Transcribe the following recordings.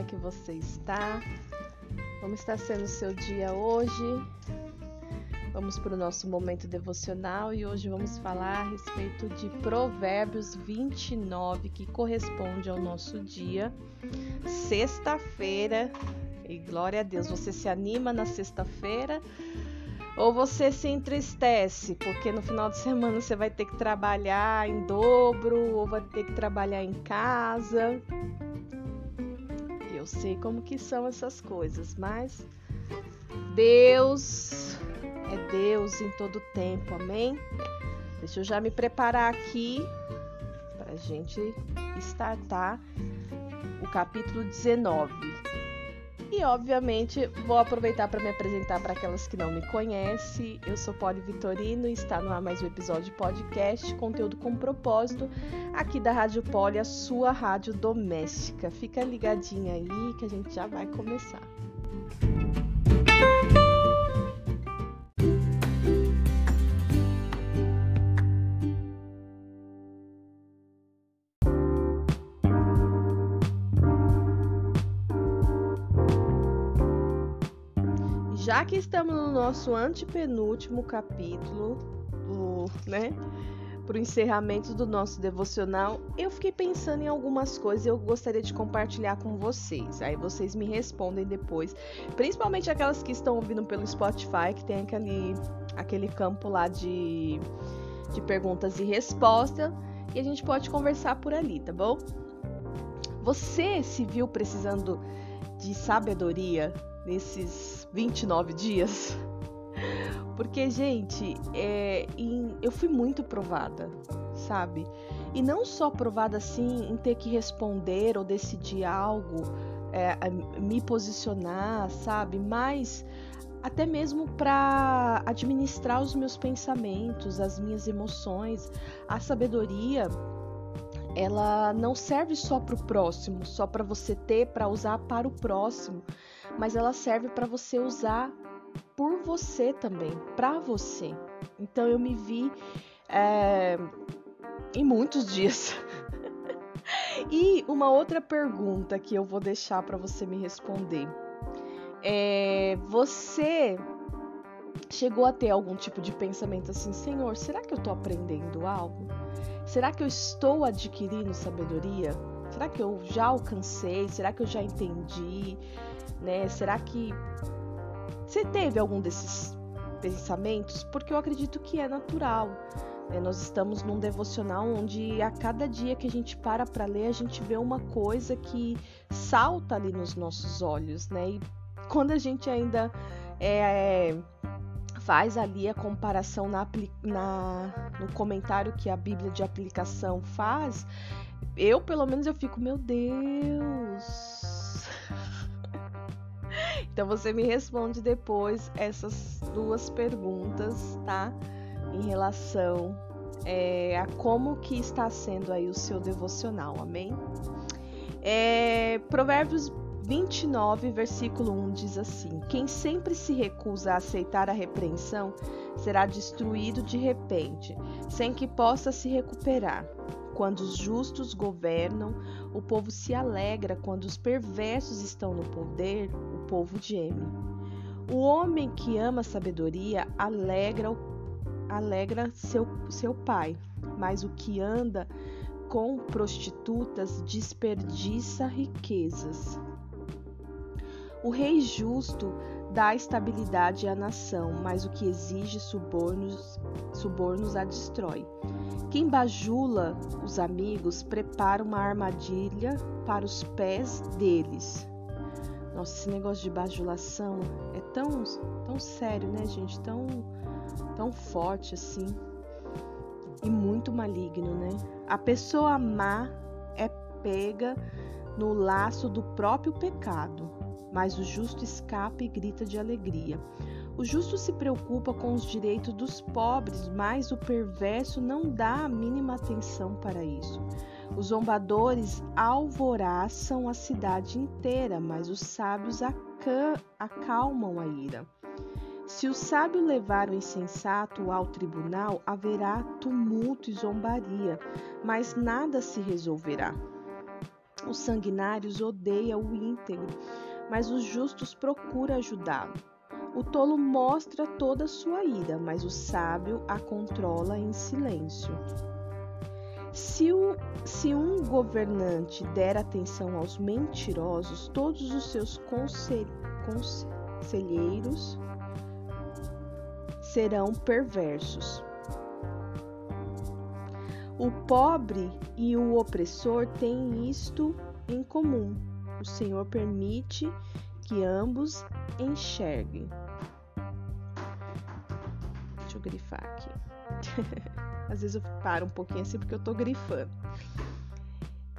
é que você está? Como está sendo o seu dia hoje? Vamos para o nosso momento devocional e hoje vamos falar a respeito de Provérbios 29, que corresponde ao nosso dia, sexta-feira. E glória a Deus, você se anima na sexta-feira ou você se entristece porque no final de semana você vai ter que trabalhar em dobro ou vai ter que trabalhar em casa. Eu sei como que são essas coisas, mas Deus é Deus em todo tempo, amém? Deixa eu já me preparar aqui para a gente startar o capítulo 19. E obviamente vou aproveitar para me apresentar para aquelas que não me conhecem. Eu sou Poli Vitorino e está no ar mais um episódio de podcast, conteúdo com propósito, aqui da Rádio Poli, a sua rádio doméstica. Fica ligadinha aí que a gente já vai começar. Já que estamos no nosso antepenúltimo capítulo, do, né, para o encerramento do nosso devocional, eu fiquei pensando em algumas coisas e eu gostaria de compartilhar com vocês. Aí vocês me respondem depois, principalmente aquelas que estão ouvindo pelo Spotify, que tem aquele, aquele campo lá de, de perguntas e respostas, e a gente pode conversar por ali, tá bom? Você se viu precisando de sabedoria nesses 29 dias. Porque, gente, é, em, eu fui muito provada, sabe? E não só provada assim em ter que responder ou decidir algo, é, me posicionar, sabe? Mas até mesmo para administrar os meus pensamentos, as minhas emoções. A sabedoria, ela não serve só para o próximo, só para você ter, para usar para o próximo mas ela serve para você usar por você também, para você. Então eu me vi é, em muitos dias. e uma outra pergunta que eu vou deixar para você me responder é: você chegou a ter algum tipo de pensamento assim, Senhor, será que eu estou aprendendo algo? Será que eu estou adquirindo sabedoria? Será que eu já alcancei? Será que eu já entendi? né? Será que você teve algum desses pensamentos? Porque eu acredito que é natural. Né? Nós estamos num devocional onde a cada dia que a gente para para ler, a gente vê uma coisa que salta ali nos nossos olhos, né? E quando a gente ainda é, faz ali a comparação na, na, no comentário que a Bíblia de aplicação faz, eu pelo menos eu fico, meu Deus, então você me responde depois essas duas perguntas, tá? Em relação é, a como que está sendo aí o seu devocional, amém? É, Provérbios 29, versículo 1 diz assim: Quem sempre se recusa a aceitar a repreensão será destruído de repente, sem que possa se recuperar. Quando os justos governam, o povo se alegra. Quando os perversos estão no poder, o povo geme. O homem que ama a sabedoria alegra, alegra seu, seu pai, mas o que anda com prostitutas desperdiça riquezas. O rei justo dá estabilidade à nação, mas o que exige subornos, subornos a destrói. Quem bajula os amigos prepara uma armadilha para os pés deles. Nossa, esse negócio de bajulação é tão, tão sério, né, gente? Tão, tão forte assim. E muito maligno, né? A pessoa má é pega no laço do próprio pecado, mas o justo escapa e grita de alegria. O justo se preocupa com os direitos dos pobres, mas o perverso não dá a mínima atenção para isso. Os zombadores alvoraçam a cidade inteira, mas os sábios acalmam a ira. Se o sábio levar o insensato ao tribunal, haverá tumulto e zombaria, mas nada se resolverá. Os sanguinários odeiam o íntegro, mas os justos procuram ajudá-lo. O tolo mostra toda a sua ira, mas o sábio a controla em silêncio. Se, o, se, um governante der atenção aos mentirosos, todos os seus conselheiros serão perversos. O pobre e o opressor têm isto em comum: o Senhor permite que ambos enxerguem. Deixa eu grifar aqui. Às vezes eu paro um pouquinho assim porque eu tô grifando.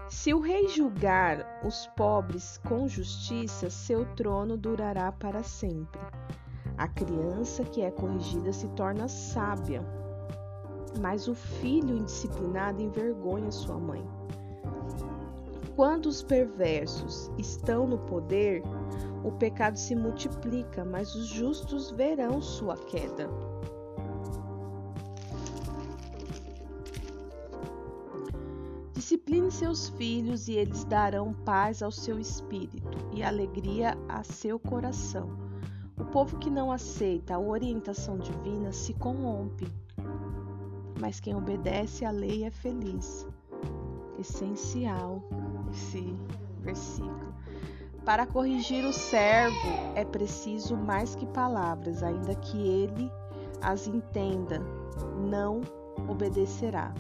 Se o rei julgar os pobres com justiça, seu trono durará para sempre. A criança que é corrigida se torna sábia mas o filho indisciplinado envergonha sua mãe. Quando os perversos estão no poder, o pecado se multiplica, mas os justos verão sua queda. Discipline seus filhos e eles darão paz ao seu espírito e alegria a seu coração. O povo que não aceita a orientação divina se corrompe mas quem obedece à lei é feliz. Essencial esse versículo. Para corrigir o servo é preciso mais que palavras, ainda que ele as entenda, não obedecerá.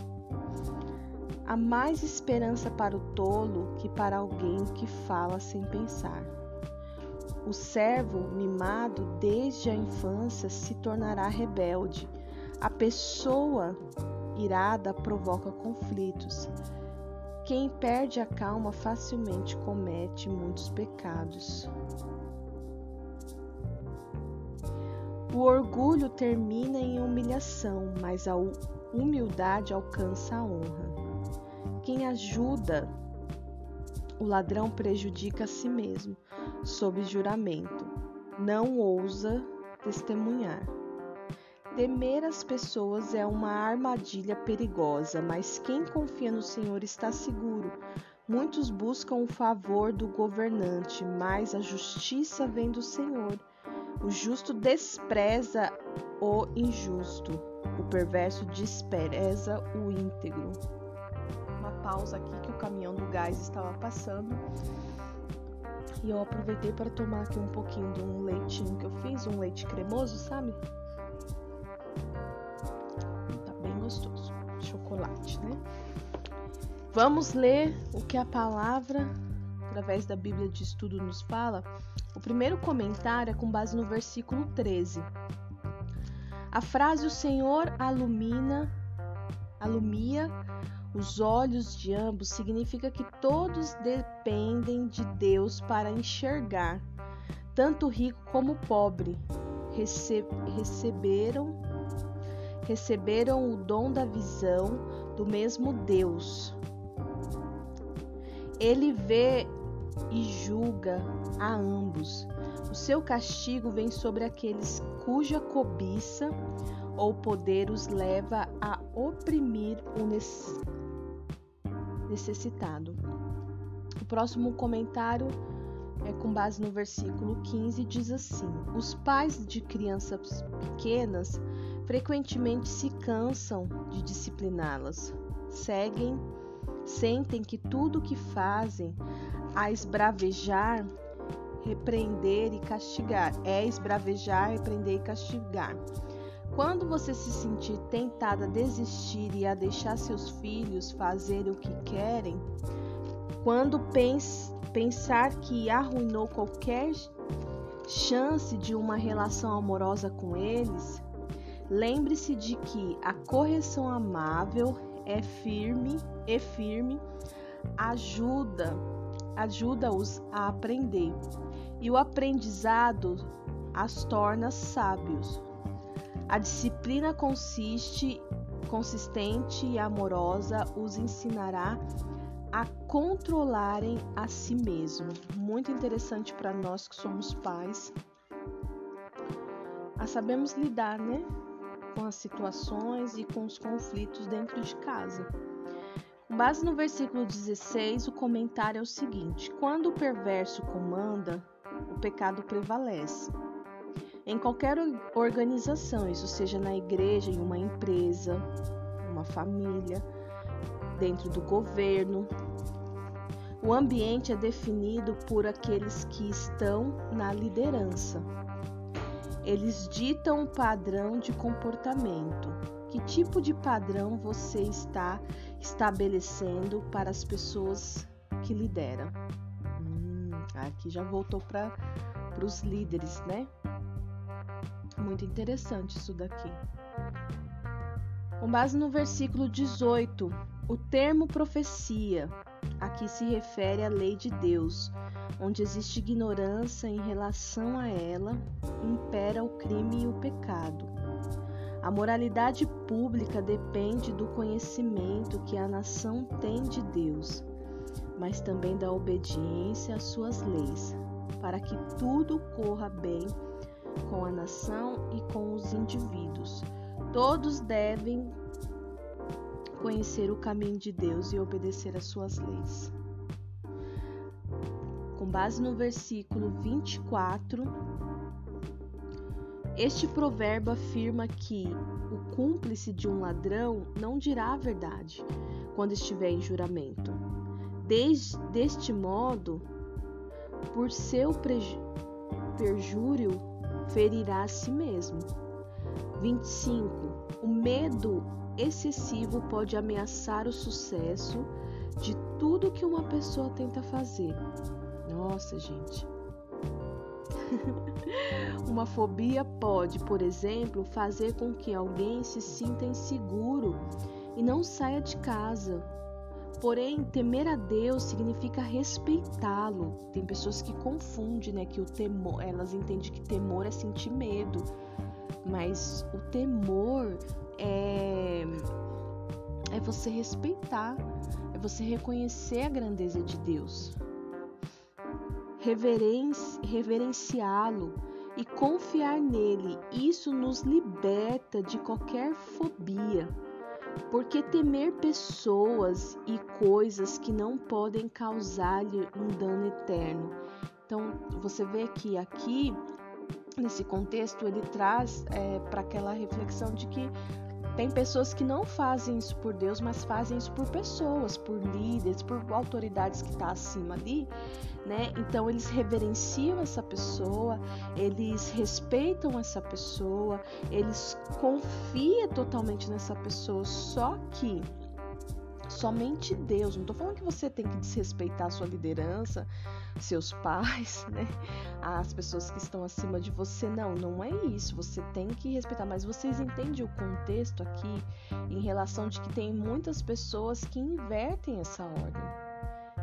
Há mais esperança para o tolo que para alguém que fala sem pensar. O servo mimado desde a infância se tornará rebelde a pessoa irada provoca conflitos. Quem perde a calma facilmente comete muitos pecados. O orgulho termina em humilhação, mas a humildade alcança a honra. Quem ajuda o ladrão prejudica a si mesmo, sob juramento. Não ousa testemunhar. Temer as pessoas é uma armadilha perigosa, mas quem confia no Senhor está seguro. Muitos buscam o favor do governante, mas a justiça vem do Senhor. O justo despreza o injusto, o perverso despreza o íntegro. Uma pausa aqui que o caminhão do gás estava passando. E eu aproveitei para tomar aqui um pouquinho de um leitinho que eu fiz, um leite cremoso, sabe? Chocolate, né? Vamos ler o que a palavra, através da Bíblia de Estudo, nos fala. O primeiro comentário é com base no versículo 13. A frase o Senhor alumina, alumia os olhos de ambos significa que todos dependem de Deus para enxergar. Tanto rico como pobre rece receberam receberam o dom da visão do mesmo Deus. Ele vê e julga a ambos. O seu castigo vem sobre aqueles cuja cobiça ou poder os leva a oprimir o necessitado. O próximo comentário é com base no versículo 15 diz assim: Os pais de crianças pequenas frequentemente se cansam de discipliná-las. Seguem, sentem que tudo o que fazem a esbravejar, repreender e castigar é esbravejar, repreender e castigar. Quando você se sentir tentada a desistir e a deixar seus filhos fazerem o que querem, quando pens pensar que arruinou qualquer chance de uma relação amorosa com eles, Lembre-se de que a correção amável é firme e firme ajuda ajuda-os a aprender e o aprendizado as torna sábios. A disciplina consiste consistente e amorosa os ensinará a controlarem a si mesmo. Muito interessante para nós que somos pais. A sabemos lidar, né? Com as situações e com os conflitos dentro de casa. Com base no versículo 16, o comentário é o seguinte: quando o perverso comanda, o pecado prevalece. Em qualquer organização, isso seja na igreja, em uma empresa, uma família, dentro do governo, o ambiente é definido por aqueles que estão na liderança. Eles ditam o padrão de comportamento. Que tipo de padrão você está estabelecendo para as pessoas que lideram? Hum, aqui já voltou para os líderes, né? Muito interessante isso daqui. Com base no versículo 18, o termo profecia aqui se refere à lei de Deus, onde existe ignorância em relação a ela, impera o crime e o pecado. A moralidade pública depende do conhecimento que a nação tem de Deus, mas também da obediência às suas leis, para que tudo corra bem com a nação e com os indivíduos. Todos devem conhecer o caminho de Deus e obedecer às suas leis. Com base no versículo 24, este provérbio afirma que o cúmplice de um ladrão não dirá a verdade quando estiver em juramento. Desde, deste modo, por seu perjúrio, ferirá a si mesmo. 25. O medo excessivo pode ameaçar o sucesso de tudo que uma pessoa tenta fazer. Nossa, gente. uma fobia pode, por exemplo, fazer com que alguém se sinta inseguro e não saia de casa. Porém, temer a Deus significa respeitá-lo. Tem pessoas que confundem, né, que o temor, elas entendem que temor é sentir medo, mas o temor é, é você respeitar, é você reconhecer a grandeza de Deus, Reverenci, reverenciá-lo e confiar nele. Isso nos liberta de qualquer fobia. Porque temer pessoas e coisas que não podem causar-lhe um dano eterno. Então, você vê que aqui, nesse contexto, ele traz é, para aquela reflexão de que tem pessoas que não fazem isso por Deus, mas fazem isso por pessoas, por líderes, por autoridades que estão tá acima ali, né? Então eles reverenciam essa pessoa, eles respeitam essa pessoa, eles confiam totalmente nessa pessoa, só que somente Deus. Não estou falando que você tem que desrespeitar a sua liderança, seus pais, né? As pessoas que estão acima de você. Não, não é isso. Você tem que respeitar. Mas vocês entendem o contexto aqui em relação de que tem muitas pessoas que invertem essa ordem.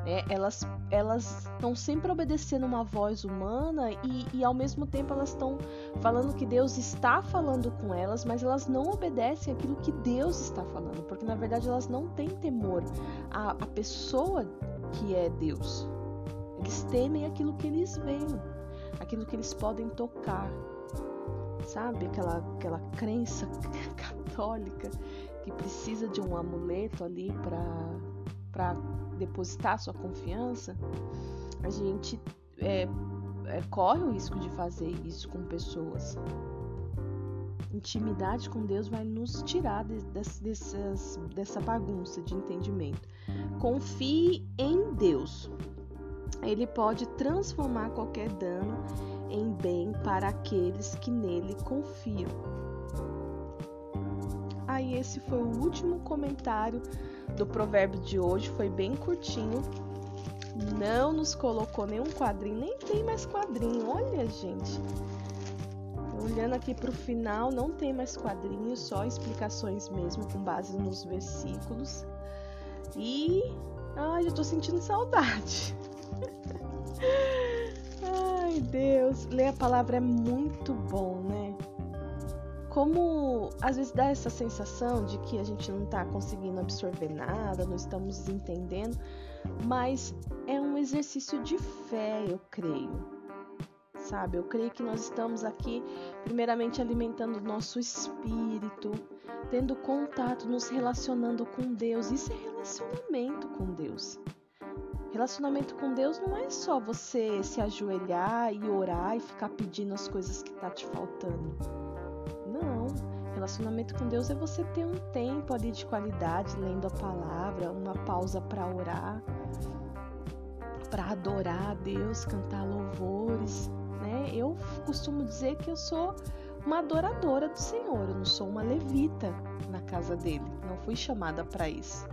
É, elas elas estão sempre obedecendo uma voz humana e, e ao mesmo tempo elas estão falando que Deus está falando com elas, mas elas não obedecem aquilo que Deus está falando, porque na verdade elas não têm temor à, à pessoa que é Deus. Eles temem aquilo que eles veem, aquilo que eles podem tocar, sabe? Aquela, aquela crença católica que precisa de um amuleto ali para depositar sua confiança, a gente é, é, corre o risco de fazer isso com pessoas. Intimidade com Deus vai nos tirar de, de, dessas, dessa bagunça de entendimento. Confie em Deus. Ele pode transformar qualquer dano em bem para aqueles que nele confiam. Aí, esse foi o último comentário do provérbio de hoje foi bem curtinho. Não nos colocou nenhum quadrinho, nem tem mais quadrinho. Olha, gente. Olhando aqui para o final, não tem mais quadrinhos, só explicações mesmo com base nos versículos. E ai, eu tô sentindo saudade. ai, Deus, ler a palavra é muito bom, né? Como às vezes dá essa sensação de que a gente não está conseguindo absorver nada, não estamos entendendo, mas é um exercício de fé, eu creio. sabe? Eu creio que nós estamos aqui, primeiramente, alimentando o nosso espírito, tendo contato, nos relacionando com Deus. Isso é relacionamento com Deus. Relacionamento com Deus não é só você se ajoelhar e orar e ficar pedindo as coisas que tá te faltando. Não. Relacionamento com Deus é você ter um tempo ali de qualidade lendo a palavra, uma pausa para orar, para adorar a Deus, cantar louvores, né? Eu costumo dizer que eu sou uma adoradora do Senhor, eu não sou uma levita na casa dele, não fui chamada para isso.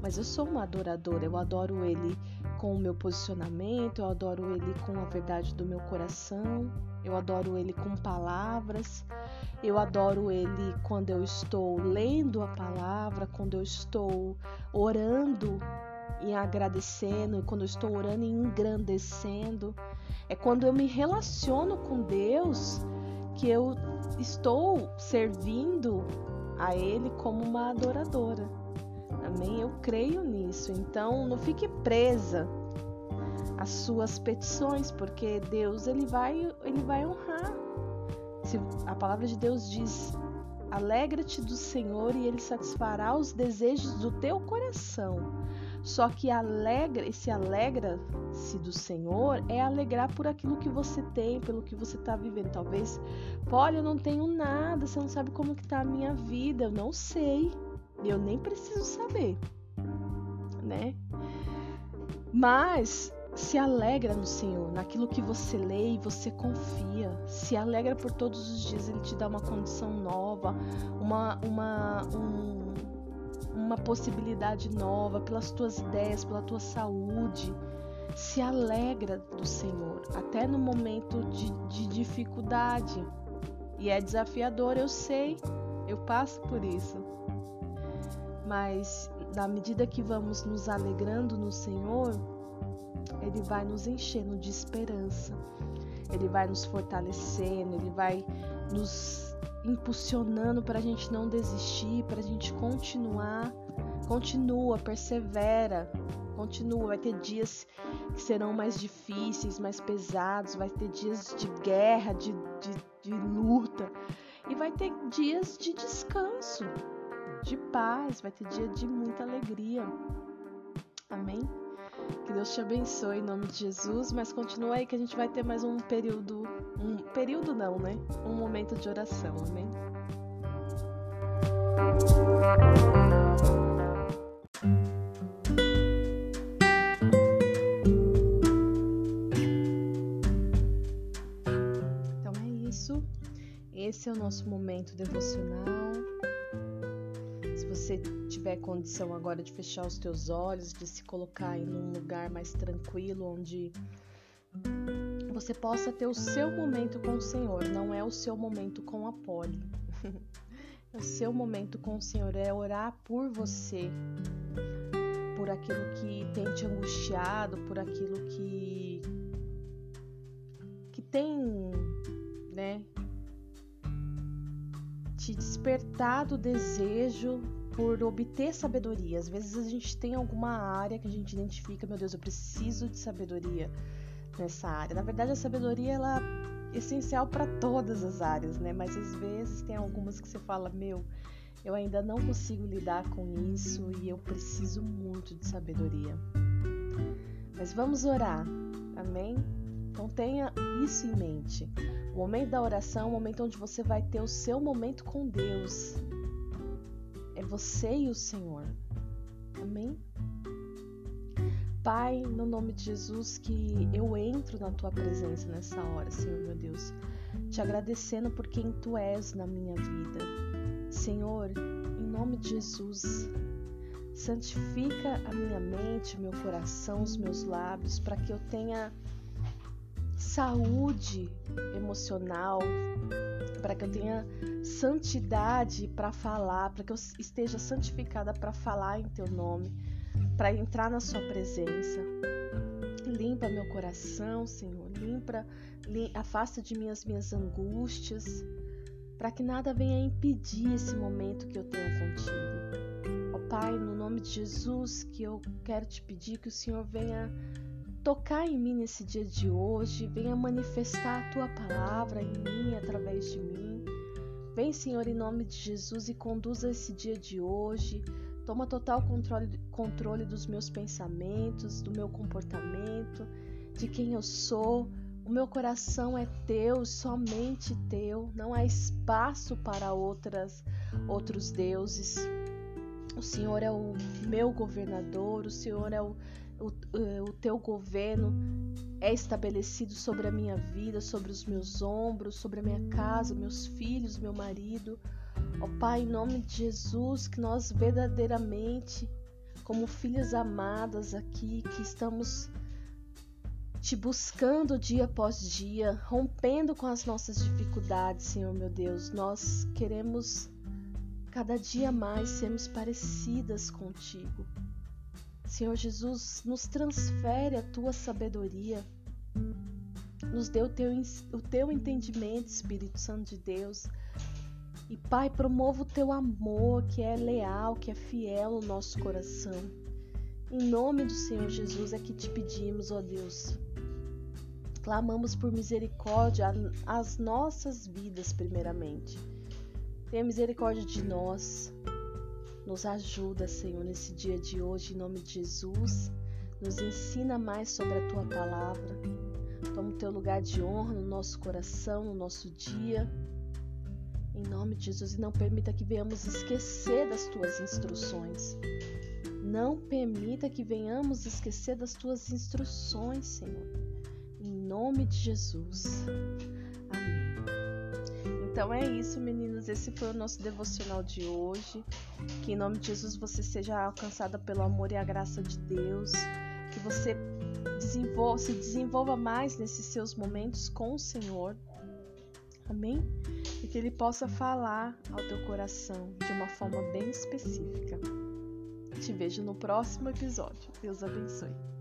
Mas eu sou uma adoradora, eu adoro ele com o meu posicionamento, eu adoro ele com a verdade do meu coração, eu adoro ele com palavras, eu adoro ele quando eu estou lendo a palavra, quando eu estou orando e agradecendo, quando eu estou orando e engrandecendo. É quando eu me relaciono com Deus que eu estou servindo a Ele como uma adoradora. Amém? Eu creio nisso. Então, não fique presa às suas petições, porque Deus ele vai, ele vai honrar. Se a palavra de Deus diz: "Alegra-te do Senhor e ele satisfará os desejos do teu coração". Só que alegra, esse alegra-se do Senhor é alegrar por aquilo que você tem, pelo que você está vivendo. Talvez, olha, eu não tenho nada, você não sabe como que tá a minha vida, eu não sei. Eu nem preciso saber, né? Mas se alegra no Senhor, naquilo que você lê e você confia. Se alegra por todos os dias, Ele te dá uma condição nova, uma, uma, um, uma possibilidade nova, pelas tuas ideias, pela tua saúde. Se alegra do Senhor, até no momento de, de dificuldade. E é desafiador, eu sei, eu passo por isso mas na medida que vamos nos alegrando no Senhor, Ele vai nos enchendo de esperança, Ele vai nos fortalecendo, Ele vai nos impulsionando para a gente não desistir, para a gente continuar. Continua, persevera, continua. Vai ter dias que serão mais difíceis, mais pesados, vai ter dias de guerra, de, de, de luta, e vai ter dias de descanso de paz, vai ter dia de muita alegria. Amém? Que Deus te abençoe em nome de Jesus, mas continua aí que a gente vai ter mais um período, um período não, né? Um momento de oração, amém? Então é isso. Esse é o nosso momento devocional você tiver condição agora de fechar os teus olhos, de se colocar em um lugar mais tranquilo, onde você possa ter o seu momento com o Senhor, não é o seu momento com a Poli. o seu momento com o Senhor, é orar por você, por aquilo que tem te angustiado, por aquilo que que tem, né, te despertado o desejo por obter sabedoria. Às vezes a gente tem alguma área que a gente identifica, meu Deus, eu preciso de sabedoria nessa área. Na verdade, a sabedoria ela é essencial para todas as áreas, né? Mas às vezes tem algumas que você fala, meu, eu ainda não consigo lidar com isso e eu preciso muito de sabedoria. Mas vamos orar, amém? Então tenha isso em mente. O momento da oração é o momento onde você vai ter o seu momento com Deus. Você e o Senhor. Amém? Pai, no nome de Jesus, que eu entro na tua presença nessa hora, Senhor meu Deus, te agradecendo por quem tu és na minha vida. Senhor, em nome de Jesus, santifica a minha mente, meu coração, os meus lábios, para que eu tenha saúde emocional, para que eu tenha santidade para falar, para que eu esteja santificada para falar em teu nome, para entrar na sua presença. Limpa meu coração, Senhor, limpa, afasta de mim as minhas angústias, para que nada venha impedir esse momento que eu tenho contigo. Ó Pai, no nome de Jesus, que eu quero te pedir que o Senhor venha tocar em mim nesse dia de hoje, venha manifestar a tua palavra em mim, através de mim. Vem, Senhor, em nome de Jesus e conduza esse dia de hoje. Toma total controle, controle dos meus pensamentos, do meu comportamento, de quem eu sou. O meu coração é teu, somente teu. Não há espaço para outras outros deuses. O Senhor é o meu governador, o Senhor é o, o, o teu governo é estabelecido sobre a minha vida, sobre os meus ombros, sobre a minha casa, meus filhos, meu marido. Ó Pai, em nome de Jesus, que nós verdadeiramente, como filhas amadas aqui, que estamos te buscando dia após dia, rompendo com as nossas dificuldades, Senhor meu Deus, nós queremos cada dia mais sermos parecidas contigo. Senhor Jesus, nos transfere a tua sabedoria, nos dê o teu, o teu entendimento, Espírito Santo de Deus. E Pai, promova o teu amor que é leal, que é fiel no nosso coração. Em nome do Senhor Jesus é que te pedimos, ó Deus. Clamamos por misericórdia às nossas vidas, primeiramente Tenha misericórdia de nós. Nos ajuda, Senhor, nesse dia de hoje, em nome de Jesus. Nos ensina mais sobre a tua palavra. Toma o teu lugar de honra no nosso coração, no nosso dia. Em nome de Jesus, e não permita que venhamos esquecer das tuas instruções. Não permita que venhamos esquecer das tuas instruções, Senhor. Em nome de Jesus. Então é isso, meninos. Esse foi o nosso devocional de hoje. Que em nome de Jesus você seja alcançada pelo amor e a graça de Deus. Que você desenvolva, se desenvolva mais nesses seus momentos com o Senhor. Amém? E que Ele possa falar ao teu coração de uma forma bem específica. Te vejo no próximo episódio. Deus abençoe.